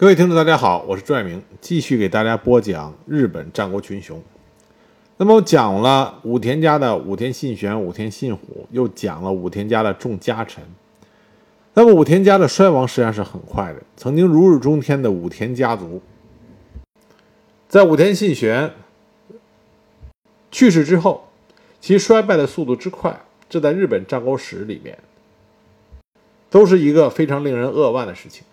各位听众，大家好，我是朱爱明，继续给大家播讲日本战国群雄。那么我讲了武田家的武田信玄、武田信虎，又讲了武田家的众家臣。那么武田家的衰亡实际上是很快的。曾经如日中天的武田家族，在武田信玄去世之后，其衰败的速度之快，这在日本战国史里面都是一个非常令人扼腕的事情。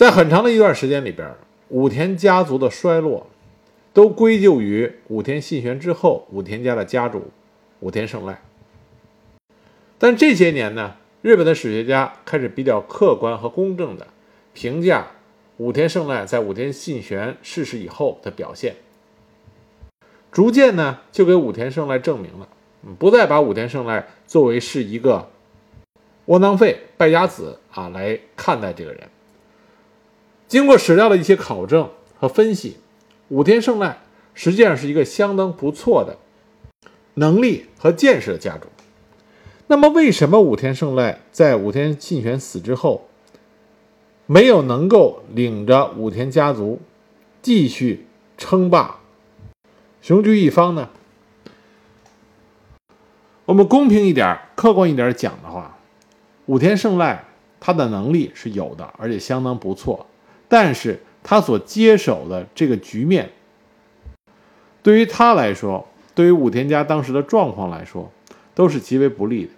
在很长的一段时间里边，武田家族的衰落都归咎于武田信玄之后武田家的家主武田胜赖。但这些年呢，日本的史学家开始比较客观和公正的评价武田胜赖在武田信玄逝世以后的表现，逐渐呢就给武田胜赖证明了，不再把武田胜赖作为是一个窝囊废、败家子啊来看待这个人。经过史料的一些考证和分析，武田胜赖实际上是一个相当不错的能力和见识的家主。那么，为什么武田胜赖在武田信玄死之后，没有能够领着武田家族继续称霸、雄踞一方呢？我们公平一点、客观一点讲的话，武田胜赖他的能力是有的，而且相当不错。但是他所接手的这个局面，对于他来说，对于武田家当时的状况来说，都是极为不利的。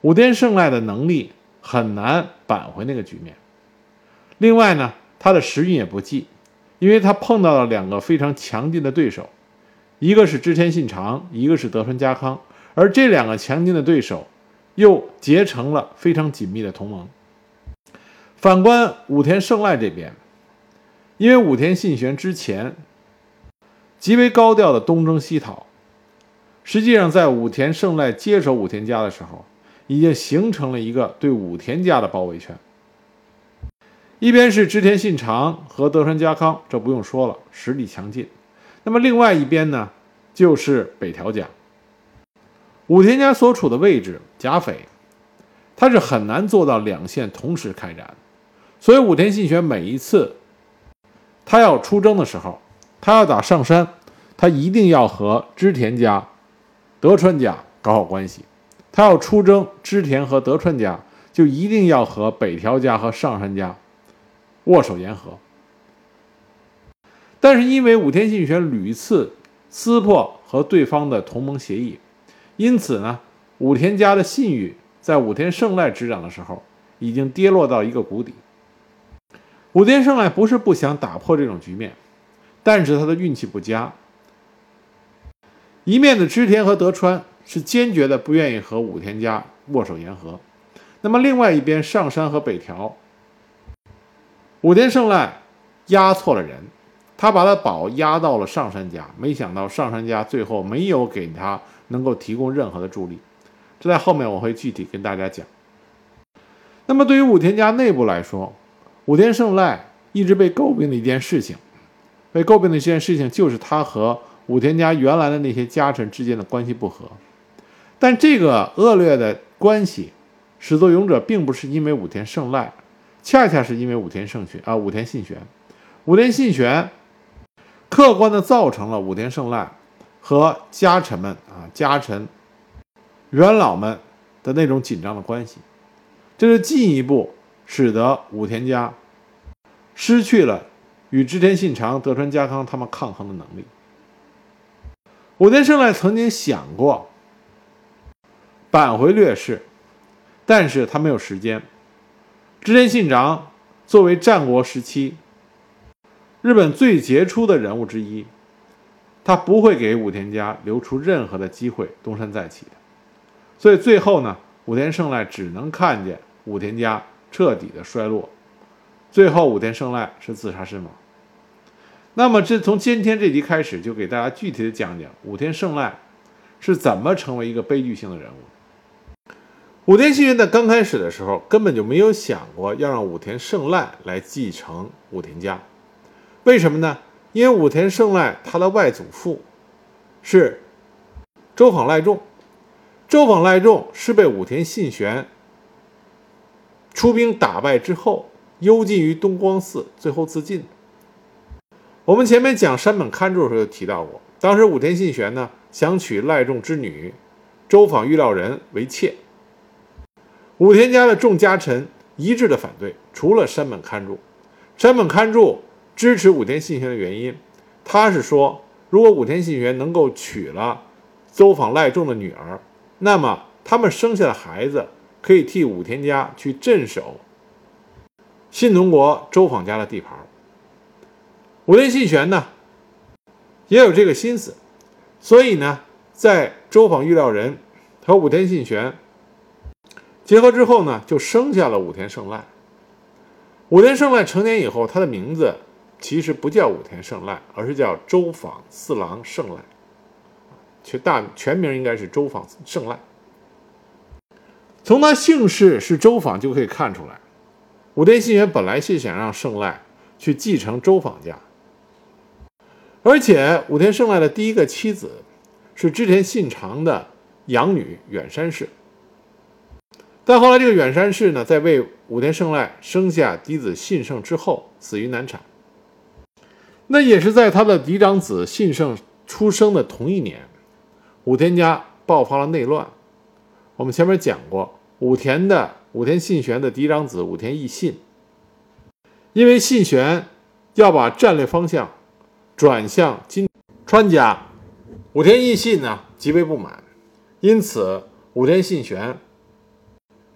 武田胜赖的能力很难扳回那个局面。另外呢，他的时运也不济，因为他碰到了两个非常强劲的对手，一个是织田信长，一个是德川家康，而这两个强劲的对手又结成了非常紧密的同盟。反观武田胜赖这边，因为武田信玄之前极为高调的东征西讨，实际上在武田胜赖接手武田家的时候，已经形成了一个对武田家的包围圈。一边是织田信长和德川家康，这不用说了，实力强劲。那么另外一边呢，就是北条家。武田家所处的位置，甲斐，他是很难做到两线同时开展。所以武田信玄每一次他要出征的时候，他要打上山，他一定要和织田家、德川家搞好关系；他要出征织田和德川家，就一定要和北条家和上杉家握手言和。但是因为武田信玄屡次撕破和对方的同盟协议，因此呢，武田家的信誉在武田胜赖执掌的时候已经跌落到一个谷底。武田胜赖不是不想打破这种局面，但是他的运气不佳。一面的织田和德川是坚决的不愿意和武田家握手言和，那么另外一边上山和北条，武田胜赖押错了人，他把他宝押到了上山家，没想到上山家最后没有给他能够提供任何的助力，这在后面我会具体跟大家讲。那么对于武田家内部来说，武田胜赖一直被诟病的一件事情，被诟病的一件事情就是他和武田家原来的那些家臣之间的关系不和。但这个恶劣的关系，始作俑者并不是因为武田胜赖，恰恰是因为武田胜玄啊，武田信玄，武田信玄客观的造成了武田胜赖和家臣们啊，家臣元老们的那种紧张的关系，这是进一步。使得武田家失去了与织田信长、德川家康他们抗衡的能力。武田胜赖曾经想过扳回劣势，但是他没有时间。织田信长作为战国时期日本最杰出的人物之一，他不会给武田家留出任何的机会东山再起的。所以最后呢，武田胜赖只能看见武田家。彻底的衰落，最后武田胜赖是自杀身亡。那么，这从今天这集开始，就给大家具体的讲讲武田胜赖是怎么成为一个悲剧性的人物。武田信玄在刚开始的时候，根本就没有想过要让武田胜赖来继承武田家。为什么呢？因为武田胜赖他的外祖父是周访赖仲，周访赖仲是被武田信玄。出兵打败之后，幽禁于东光寺，最后自尽。我们前面讲山本勘助的时候就提到过，当时武田信玄呢想娶赖仲之女周访预料人为妾，武田家的众家臣一致的反对，除了山本勘助。山本勘助支持武田信玄的原因，他是说，如果武田信玄能够娶了周访赖仲的女儿，那么他们生下的孩子可以替武田家去镇守信浓国周访家的地盘。武田信玄呢，也有这个心思，所以呢，在周访预料人和武田信玄结合之后呢，就生下了武田胜赖。武田胜赖成年以后，他的名字其实不叫武田胜赖，而是叫周访四郎胜赖，全大全名应该是周访胜赖。从他姓氏是周访就可以看出来，武田信玄本来是想让胜赖去继承周访家。而且武田胜赖的第一个妻子是织田信长的养女远山氏，但后来这个远山氏呢，在为武田胜赖生下嫡子信胜之后，死于难产。那也是在他的嫡长子信胜出生的同一年，武田家爆发了内乱。我们前面讲过，武田的武田信玄的嫡长子武田义信，因为信玄要把战略方向。转向金川家，武田义信呢极为不满，因此武田信玄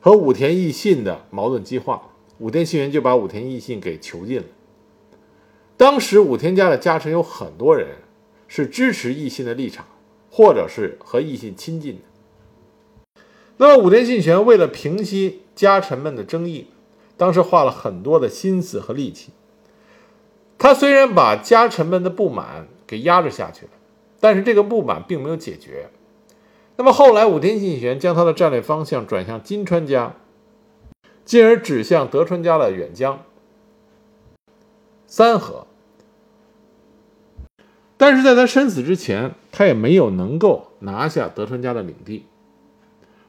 和武田义信的矛盾激化，武田信玄就把武田义信给囚禁了。当时武田家的家臣有很多人是支持义信的立场，或者是和义信亲近的。那么武田信玄为了平息家臣们的争议，当时花了很多的心思和力气。他虽然把家臣们的不满给压制下去了，但是这个不满并没有解决。那么后来，武田信玄将他的战略方向转向金川家，进而指向德川家的远江三河。但是在他身死之前，他也没有能够拿下德川家的领地，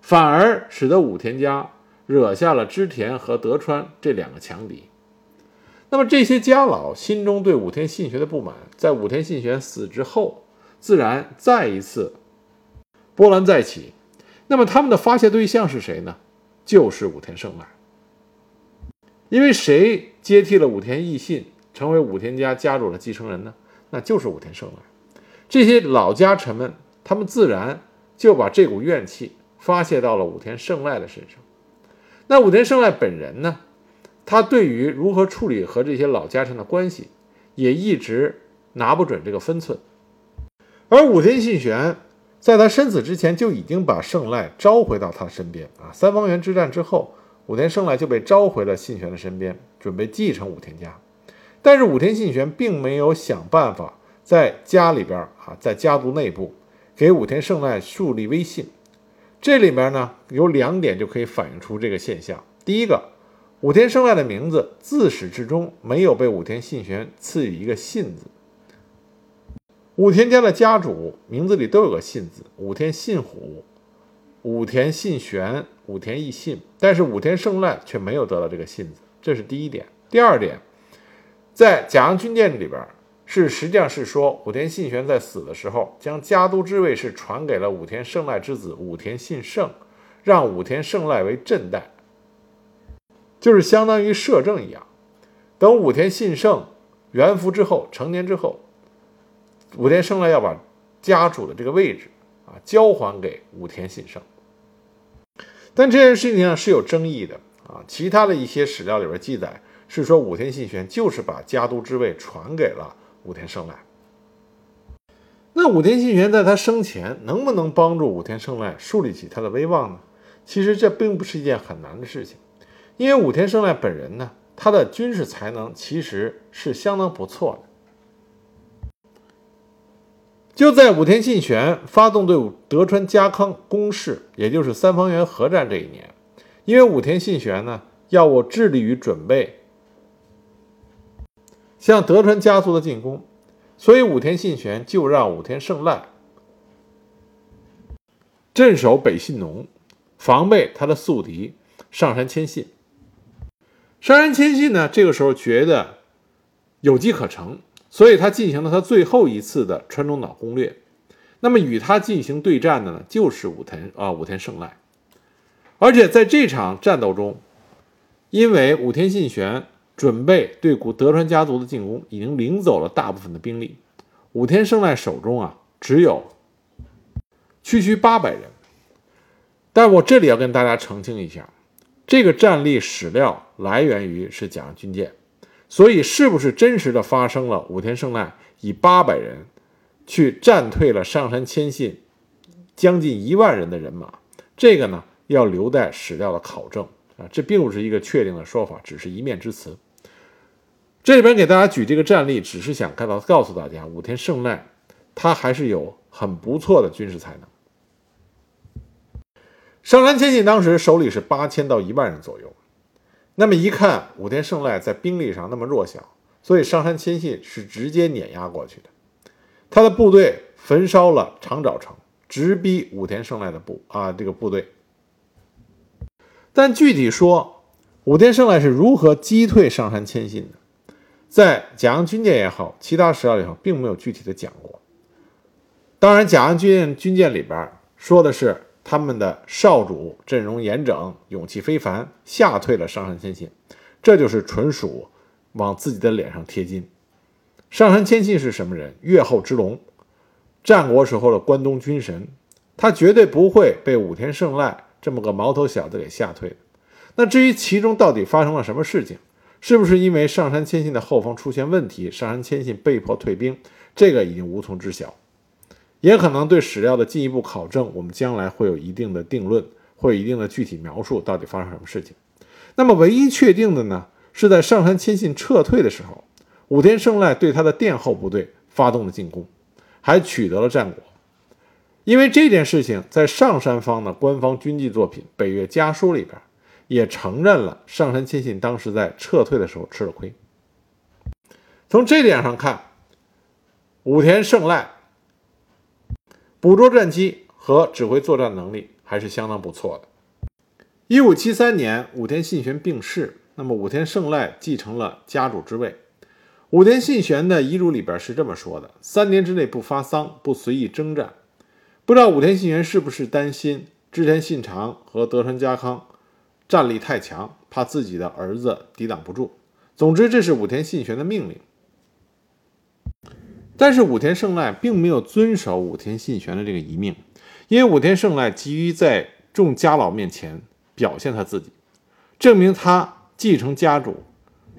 反而使得武田家惹下了织田和德川这两个强敌。那么这些家老心中对武田信玄的不满，在武田信玄死之后，自然再一次波澜再起。那么他们的发泄对象是谁呢？就是武田胜赖。因为谁接替了武田义信，成为武田家家主的继承人呢？那就是武田胜赖。这些老家臣们，他们自然就把这股怨气发泄到了武田胜赖的身上。那武田胜赖本人呢？他对于如何处理和这些老家臣的关系，也一直拿不准这个分寸。而武田信玄在他身死之前就已经把胜赖召回到他身边啊。三方原之战之后，武田胜赖就被召回了信玄的身边，准备继承武田家。但是武田信玄并没有想办法在家里边啊，在家族内部给武田胜赖树立威信。这里面呢有两点就可以反映出这个现象。第一个。武田胜赖的名字自始至终没有被武田信玄赐予一个信字。武田家的家主名字里都有个信字，武田信虎、武田信玄、武田义信，但是武田胜赖却没有得到这个信字，这是第一点。第二点，在甲阳军舰里边，是实际上是说武田信玄在死的时候，将家督之位是传给了武田胜赖之子武田信胜，让武田胜赖为镇代。就是相当于摄政一样，等武田信胜元服之后，成年之后，武田胜赖要把家主的这个位置啊交还给武田信胜。但这件事情上是有争议的啊，其他的一些史料里边记载是说武田信玄就是把家督之位传给了武田胜赖。那武田信玄在他生前能不能帮助武田胜赖树立起他的威望呢？其实这并不是一件很难的事情。因为武田胜赖本人呢，他的军事才能其实是相当不错的。就在武田信玄发动对德川家康攻势，也就是三方原合战这一年，因为武田信玄呢要我致力于准备向德川家族的进攻，所以武田信玄就让武田胜赖镇守北信浓，防备他的宿敌上杉谦信。上山谦信呢，这个时候觉得有机可乘，所以他进行了他最后一次的川中岛攻略。那么与他进行对战的呢，就是武田啊武田胜赖。而且在这场战斗中，因为武田信玄准备对古德川家族的进攻，已经领走了大部分的兵力，武田胜赖手中啊只有区区八百人。但我这里要跟大家澄清一下。这个战例史料来源于是甲阳军舰，所以是不是真实的发生了武田胜赖以八百人去战退了上杉谦信将近一万人的人马？这个呢要留待史料的考证啊，这并不是一个确定的说法，只是一面之词。这里边给大家举这个战例，只是想看到告诉大家，武田胜赖他还是有很不错的军事才能。上杉谦信当时手里是八千到一万人左右，那么一看武田胜赖在兵力上那么弱小，所以上杉谦信是直接碾压过去的。他的部队焚烧了长沼城，直逼武田胜赖的部啊这个部队。但具体说武田胜赖是如何击退上杉谦信的，在甲阳军舰也好，其他史料里头并没有具体的讲过。当然，甲阳军舰军舰里边说的是。他们的少主阵容严整，勇气非凡，吓退了上杉谦信，这就是纯属往自己的脸上贴金。上杉谦信是什么人？越后之龙，战国时候的关东军神，他绝对不会被武田胜赖这么个毛头小子给吓退。那至于其中到底发生了什么事情，是不是因为上杉谦信的后方出现问题，上杉谦信被迫退兵，这个已经无从知晓。也可能对史料的进一步考证，我们将来会有一定的定论，会有一定的具体描述，到底发生什么事情。那么唯一确定的呢，是在上杉谦信撤退的时候，武田胜赖对他的殿后部队发动了进攻，还取得了战果。因为这件事情，在上山方的官方军纪作品《北岳家书》里边，也承认了上杉谦信当时在撤退的时候吃了亏。从这点上看，武田胜赖。捕捉战机和指挥作战能力还是相当不错的。一五七三年，武田信玄病逝，那么武田胜赖继承了家主之位。武田信玄的遗嘱里边是这么说的：三年之内不发丧，不随意征战。不知道武田信玄是不是担心织田信长和德川家康战力太强，怕自己的儿子抵挡不住。总之，这是武田信玄的命令。但是武田胜赖并没有遵守武田信玄的这个遗命，因为武田胜赖急于在众家老面前表现他自己，证明他继承家主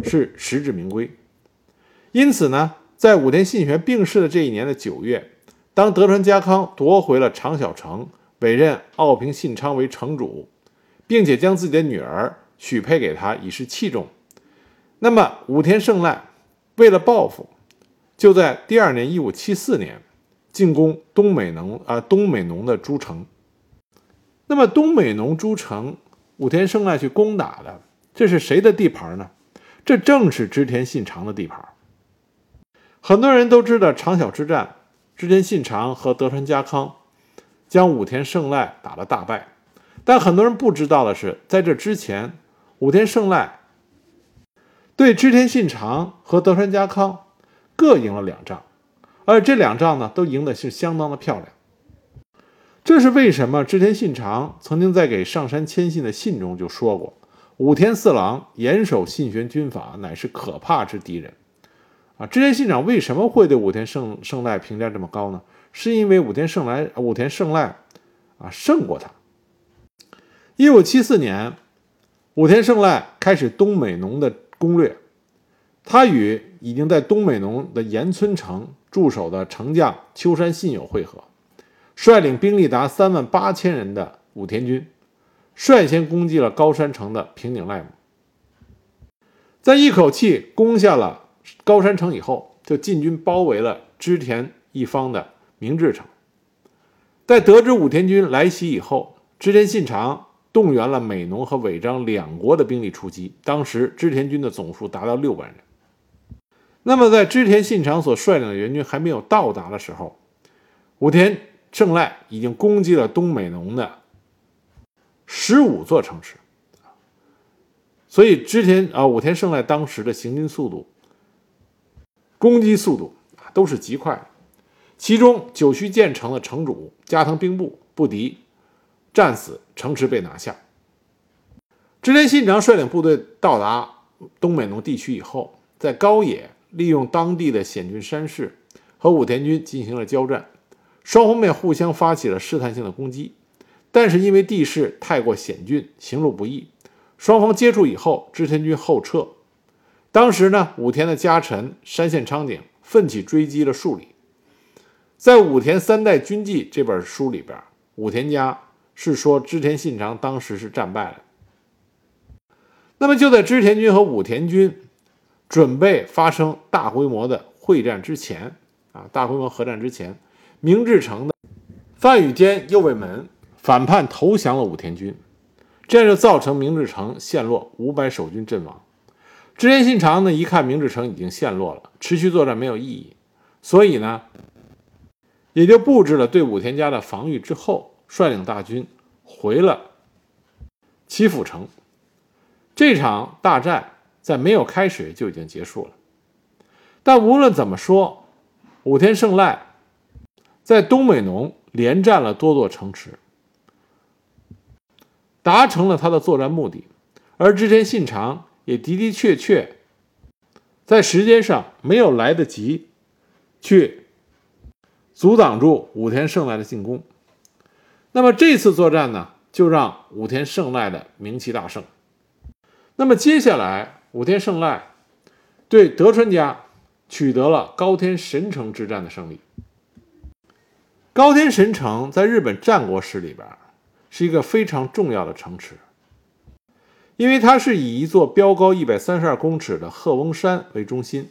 是实至名归。因此呢，在武田信玄病逝的这一年的九月，当德川家康夺回了长小城，委任奥平信昌为城主，并且将自己的女儿许配给他以示器重，那么武田胜赖为了报复。就在第二年，一五七四年，进攻东美浓啊东美浓的诸城。那么东美浓诸城，武田胜赖去攻打的，这是谁的地盘呢？这正是织田信长的地盘。很多人都知道长小之战，织田信长和德川家康将武田胜赖打了大败。但很多人不知道的是，在这之前，武田胜赖对织田信长和德川家康。各赢了两仗，而这两仗呢，都赢的是相当的漂亮。这是为什么？织田信长曾经在给上杉谦信的信中就说过：“武田四郎严守信玄军法，乃是可怕之敌人。”啊，织田信长为什么会对武田胜胜赖评价这么高呢？是因为武田胜赖武田胜赖啊胜过他。一五七四年，武田胜赖开始东美浓的攻略。他与已经在东美浓的岩村城驻守的城将秋山信友会合，率领兵力达三万八千人的武田军，率先攻击了高山城的平井赖姆。在一口气攻下了高山城以后，就进军包围了织田一方的明治城。在得知武田军来袭以后，织田信长动员了美浓和尾张两国的兵力出击。当时织田军的总数达到六万人。那么，在织田信长所率领的援军还没有到达的时候，武田胜赖已经攻击了东美浓的十五座城池。所以织田啊武田胜赖当时的行军速度、攻击速度啊都是极快的。其中久须建城的城主加藤兵部不敌，战死，城池被拿下。织田信长率领部队到达东美浓地区以后，在高野利用当地的险峻山势和武田军进行了交战，双方面互相发起了试探性的攻击，但是因为地势太过险峻，行路不易。双方接触以后，织田军后撤。当时呢，武田的家臣山县昌景奋起追击了数里。在《武田三代军记》这本书里边，武田家是说织田信长当时是战败了。那么就在织田军和武田军准备发生大规模的会战之前，啊，大规模合战之前，明治城的范羽兼右卫门反叛投降了武田军。这样就造成明治城陷落，五百守军阵亡。织田信长呢，一看明治城已经陷落了，持续作战没有意义，所以呢，也就布置了对武田家的防御。之后，率领大军回了岐阜城。这场大战在没有开始就已经结束了。但无论怎么说，武田胜赖在东美农连占了多座城池。达成了他的作战目的，而织田信长也的的确确在时间上没有来得及去阻挡住武田胜赖的进攻。那么这次作战呢，就让武田胜赖的名气大盛。那么接下来，武田胜赖对德川家取得了高天神城之战的胜利。高天神城在日本战国史里边。是一个非常重要的城池，因为它是以一座标高一百三十二公尺的鹤翁山为中心，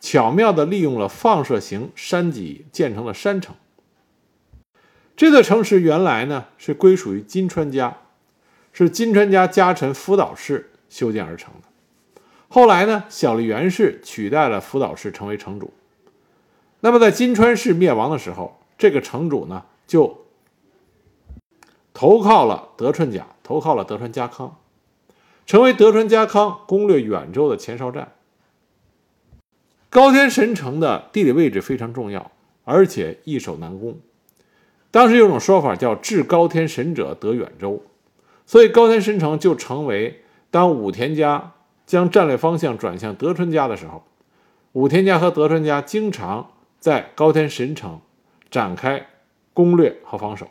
巧妙地利用了放射型山脊建成了山城。这座城池原来呢是归属于金川家，是金川家家臣福岛氏修建而成的。后来呢，小笠原氏取代了福岛氏成为城主。那么在金川氏灭亡的时候，这个城主呢就。投靠了德川家，投靠了德川家康，成为德川家康攻略远州的前哨站。高天神城的地理位置非常重要，而且易守难攻。当时有种说法叫“至高天神者得远州”，所以高天神城就成为当武田家将战略方向转向德川家的时候，武田家和德川家经常在高天神城展开攻略和防守。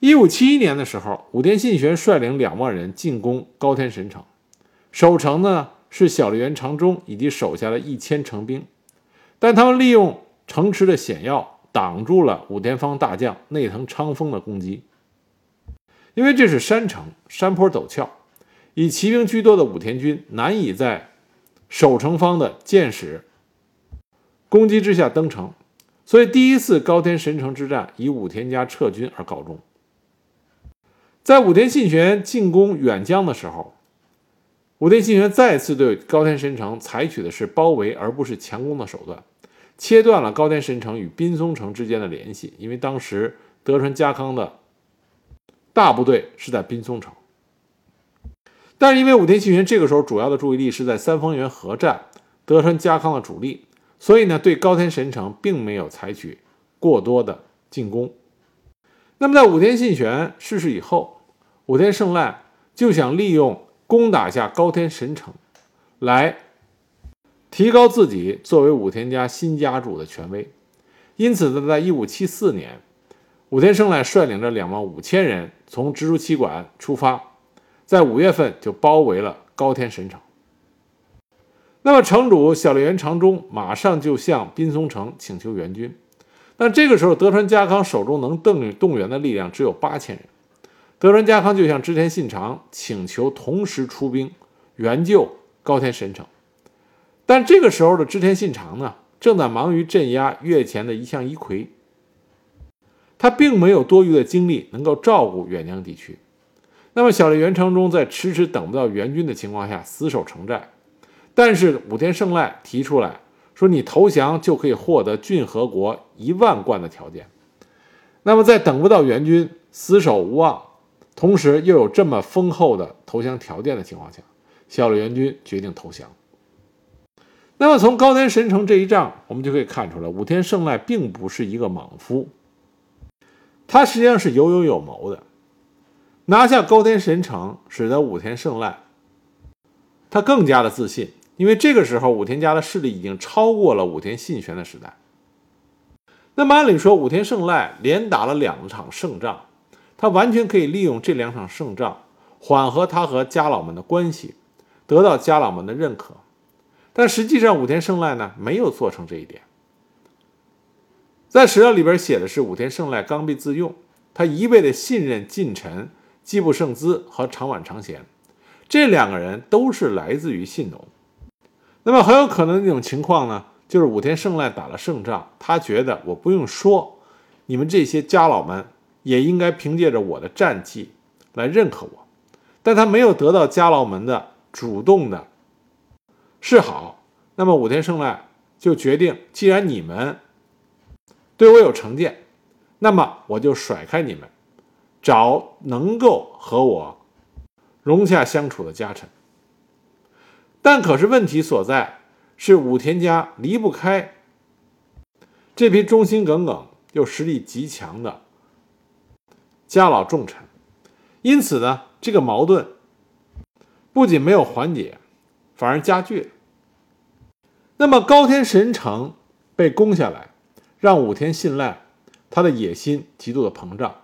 一五七一年的时候，武田信玄率领两万人进攻高天神城，守城呢是小笠原长忠以及手下的一千城兵，但他们利用城池的险要，挡住了武田方大将内藤昌丰的攻击。因为这是山城，山坡陡峭，以骑兵居多的武田军难以在守城方的箭矢攻击之下登城，所以第一次高天神城之战以武田家撤军而告终。在武田信玄进攻远江的时候，武田信玄再次对高天神城采取的是包围而不是强攻的手段，切断了高天神城与滨松城之间的联系。因为当时德川家康的大部队是在滨松城，但是因为武田信玄这个时候主要的注意力是在三方原合战，德川家康的主力，所以呢，对高天神城并没有采取过多的进攻。那么在武田信玄逝世以后，武田胜赖就想利用攻打下高天神城，来提高自己作为武田家新家主的权威。因此呢，在一五七四年，武田胜赖率领着两万五千人从蜘蛛旗馆出发，在五月份就包围了高天神城。那么城主小笠原长忠马上就向滨松城请求援军，但这个时候德川家康手中能动动员的力量只有八千人。德川家康就向织田信长请求同时出兵援救高天神城，但这个时候的织田信长呢，正在忙于镇压越前的一向一揆，他并没有多余的精力能够照顾远江地区。那么小笠原长忠在迟迟等不到援军的情况下死守城寨，但是武田胜赖提出来说，你投降就可以获得郡和国一万贯的条件。那么在等不到援军、死守无望。同时又有这么丰厚的投降条件的情况下，小笠原军决定投降。那么从高田神城这一仗，我们就可以看出来，武田胜赖并不是一个莽夫，他实际上是有有有谋的。拿下高田神城，使得武田胜赖他更加的自信，因为这个时候武田家的势力已经超过了武田信玄的时代。那么按理说，武田胜赖连打了两场胜仗，他完全可以利用这两场胜仗缓和他和家老们的关系，得到家老们的认可。但实际上，武田胜赖呢没有做成这一点。在史料里边写的是武田胜赖刚愎自用，他一味的信任近臣季布胜资和长坂长贤，这两个人都是来自于信浓。那么很有可能一种情况呢，就是武田胜赖打了胜仗，他觉得我不用说，你们这些家老们也应该凭借着我的战绩来认可我，但他没有得到家老们的主动的。是好，那么武田胜赖就决定，既然你们对我有成见，那么我就甩开你们，找能够和我融洽相处的家臣。但可是问题所在是武田家离不开这批忠心耿耿又实力极强的家老重臣，因此呢，这个矛盾不仅没有缓解。反而加剧了。那么高天神城被攻下来，让武田信赖他的野心极度的膨胀。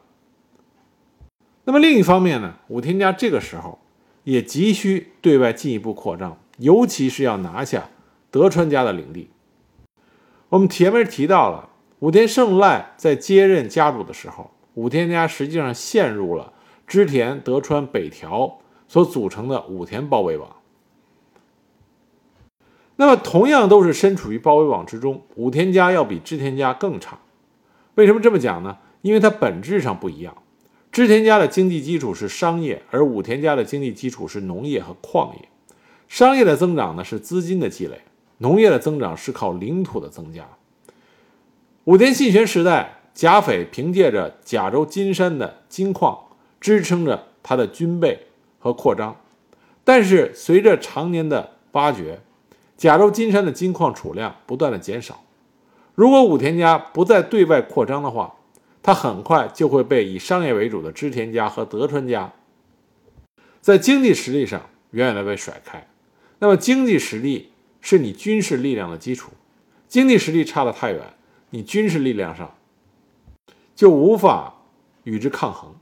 那么另一方面呢，武田家这个时候也急需对外进一步扩张，尤其是要拿下德川家的领地。我们前面提到了武田胜赖在接任家主的时候，武田家实际上陷入了织田德川北条所组成的武田包围网。那么，同样都是身处于包围网之中，武田家要比织田家更差。为什么这么讲呢？因为它本质上不一样。织田家的经济基础是商业，而武田家的经济基础是农业和矿业。商业的增长呢是资金的积累，农业的增长是靠领土的增加。武田信玄时代，甲斐凭借着甲州金山的金矿支撑着他的军备和扩张，但是随着常年的挖掘，甲州金山的金矿储量不断的减少，如果武田家不再对外扩张的话，他很快就会被以商业为主的织田家和德川家在经济实力上远远的被甩开。那么经济实力是你军事力量的基础，经济实力差得太远，你军事力量上就无法与之抗衡。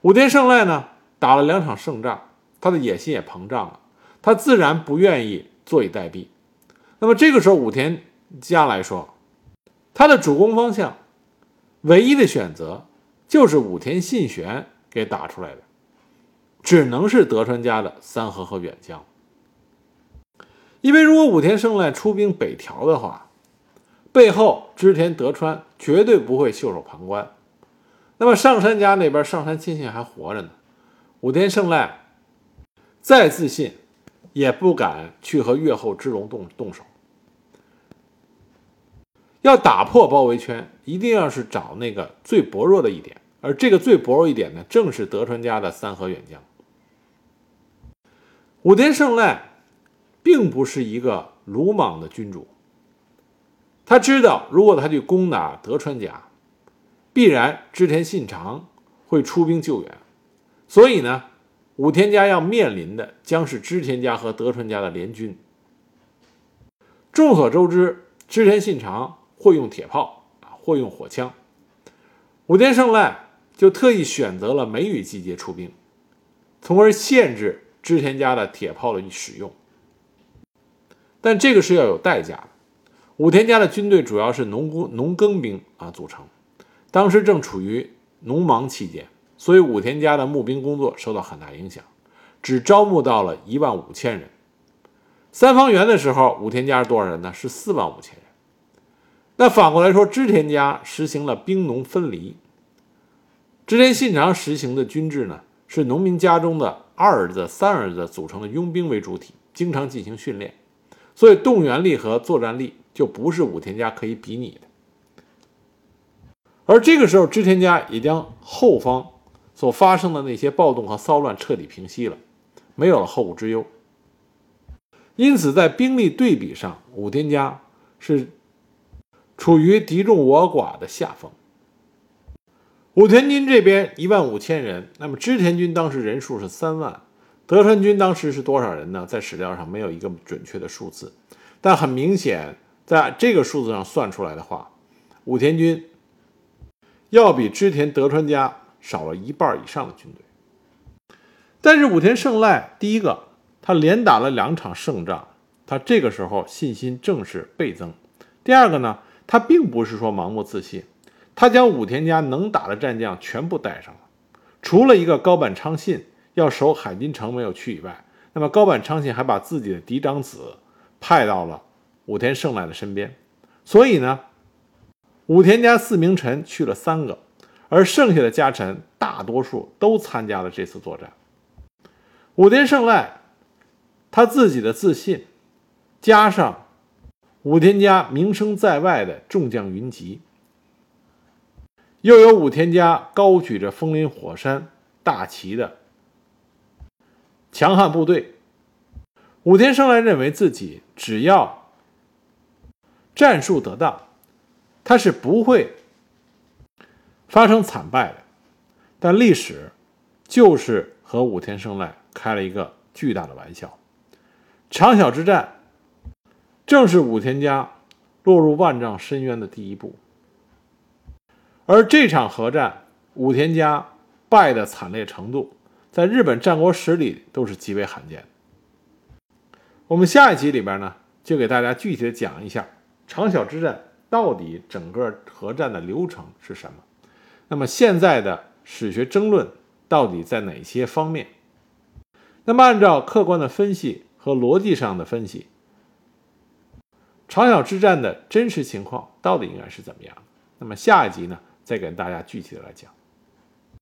武田胜赖呢，打了两场胜仗，他的野心也膨胀了，他自然不愿意。坐以待毙。那么这个时候，武田家来说，他的主攻方向，唯一的选择就是武田信玄给打出来的，只能是德川家的三河和远江。因为如果武田胜赖出兵北条的话，背后织田德川绝对不会袖手旁观。那么上杉家那边，上杉亲信还活着呢，武田胜赖再自信。也不敢去和越后之龙动动手。要打破包围圈，一定要是找那个最薄弱的一点，而这个最薄弱一点呢，正是德川家的三河远江。武田胜赖并不是一个鲁莽的君主，他知道如果他去攻打德川家，必然织田信长会出兵救援，所以呢。武田家要面临的将是织田家和德川家的联军。众所周知，织田信长会用铁炮啊，会用火枪。武田胜赖就特意选择了梅雨季节出兵，从而限制织田家的铁炮的使用。但这个是要有代价的。武田家的军队主要是农工农耕兵啊组成，当时正处于农忙期间。所以武田家的募兵工作受到很大影响，只招募到了一万五千人。三方原的时候，武田家是多少人呢？是四万五千人。那反过来说，织田家实行了兵农分离。织田信长实行的军制呢，是农民家中的二儿子、三儿子组成的佣兵为主体，经常进行训练，所以动员力和作战力就不是武田家可以比拟的。而这个时候，织田家也将后方。所发生的那些暴动和骚乱彻底平息了，没有了后顾之忧。因此，在兵力对比上，武田家是处于敌众我寡的下风。武田军这边一万五千人，那么织田军当时人数是三万，德川军当时是多少人呢？在史料上没有一个准确的数字，但很明显，在这个数字上算出来的话，武田军要比织田德川家少了一半以上的军队。但是武田胜赖第一个，他连打了两场胜仗，他这个时候信心正是倍增。第二个呢，他并不是说盲目自信。他将武田家能打的战将全部带上了，除了一个高坂昌信要守海津城没有去以外，那么高坂昌信还把自己的嫡长子派到了武田胜赖的身边。所以呢，武田家四名臣去了三个，而剩下的家臣大多数都参加了这次作战。武田胜赖他自己的自信，加上武田家名声在外的众将云集。又有武田家高举着风林火山大旗的强悍部队，武田胜赖认为自己只要战术得当，他是不会发生惨败的。但历史就是和武田胜赖开了一个巨大的玩笑。长筱之战正是武田家落入万丈深渊的第一步。而这场核战，武田家败的惨烈程度，在日本战国史里都是极为罕见。我们下一集里边呢，就给大家具体的讲一下长筱之战到底整个核战的流程是什么。那么现在的史学争论到底在哪些方面？那么按照客观的分析和逻辑上的分析，长筱之战的真实情况到底应该是怎么样？那么下一集呢？再给大家具体的来讲。